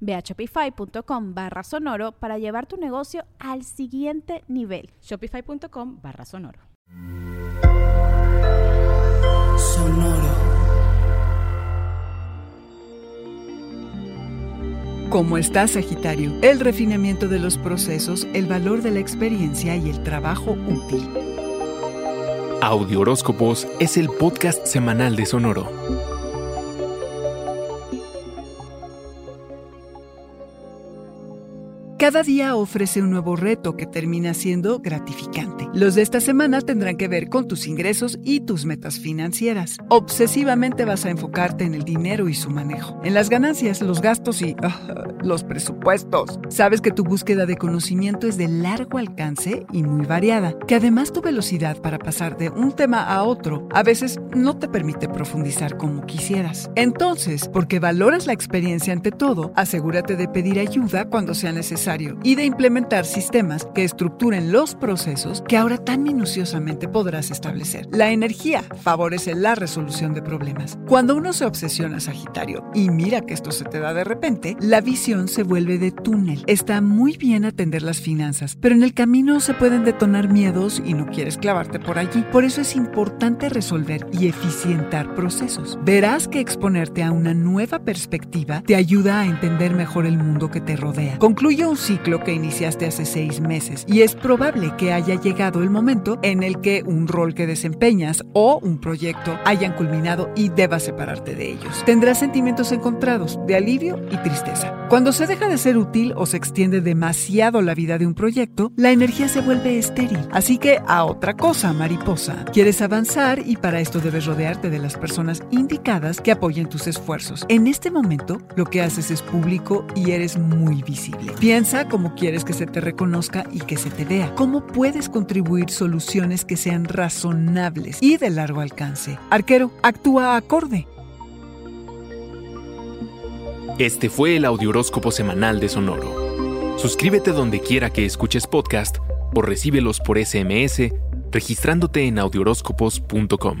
Ve a shopify.com barra sonoro para llevar tu negocio al siguiente nivel. Shopify.com barra sonoro. Sonoro. ¿Cómo estás, Sagitario? El refinamiento de los procesos, el valor de la experiencia y el trabajo útil. Audio Horóscopos es el podcast semanal de Sonoro. Cada día ofrece un nuevo reto que termina siendo gratificante. Los de esta semana tendrán que ver con tus ingresos y tus metas financieras. Obsesivamente vas a enfocarte en el dinero y su manejo, en las ganancias, los gastos y ah, los presupuestos. Sabes que tu búsqueda de conocimiento es de largo alcance y muy variada, que además tu velocidad para pasar de un tema a otro a veces no te permite profundizar como quisieras. Entonces, porque valoras la experiencia ante todo, asegúrate de pedir ayuda cuando sea necesario y de implementar sistemas que estructuren los procesos que ahora tan minuciosamente podrás establecer. La energía favorece la resolución de problemas. Cuando uno se obsesiona, Sagitario, y mira que esto se te da de repente, la visión se vuelve de túnel. Está muy bien atender las finanzas, pero en el camino se pueden detonar miedos y no quieres clavarte por allí. Por eso es importante resolver y eficientar procesos. Verás que exponerte a una nueva perspectiva te ayuda a entender mejor el mundo que te rodea. Concluye un ciclo que iniciaste hace seis meses y es probable que haya llegado el momento en el que un rol que desempeñas o un proyecto hayan culminado y debas separarte de ellos. Tendrás sentimientos encontrados de alivio y tristeza. Cuando se deja de ser útil o se extiende demasiado la vida de un proyecto, la energía se vuelve estéril. Así que a otra cosa, mariposa. Quieres avanzar y para esto debes rodearte de las personas indicadas que apoyen tus esfuerzos. En este momento, lo que haces es público y eres muy visible. Piensa Piensa cómo quieres que se te reconozca y que se te vea. ¿Cómo puedes contribuir soluciones que sean razonables y de largo alcance? Arquero, actúa acorde. Este fue el Audioróscopo Semanal de Sonoro. Suscríbete donde quiera que escuches podcast o recíbelos por SMS registrándote en audioróscopos.com.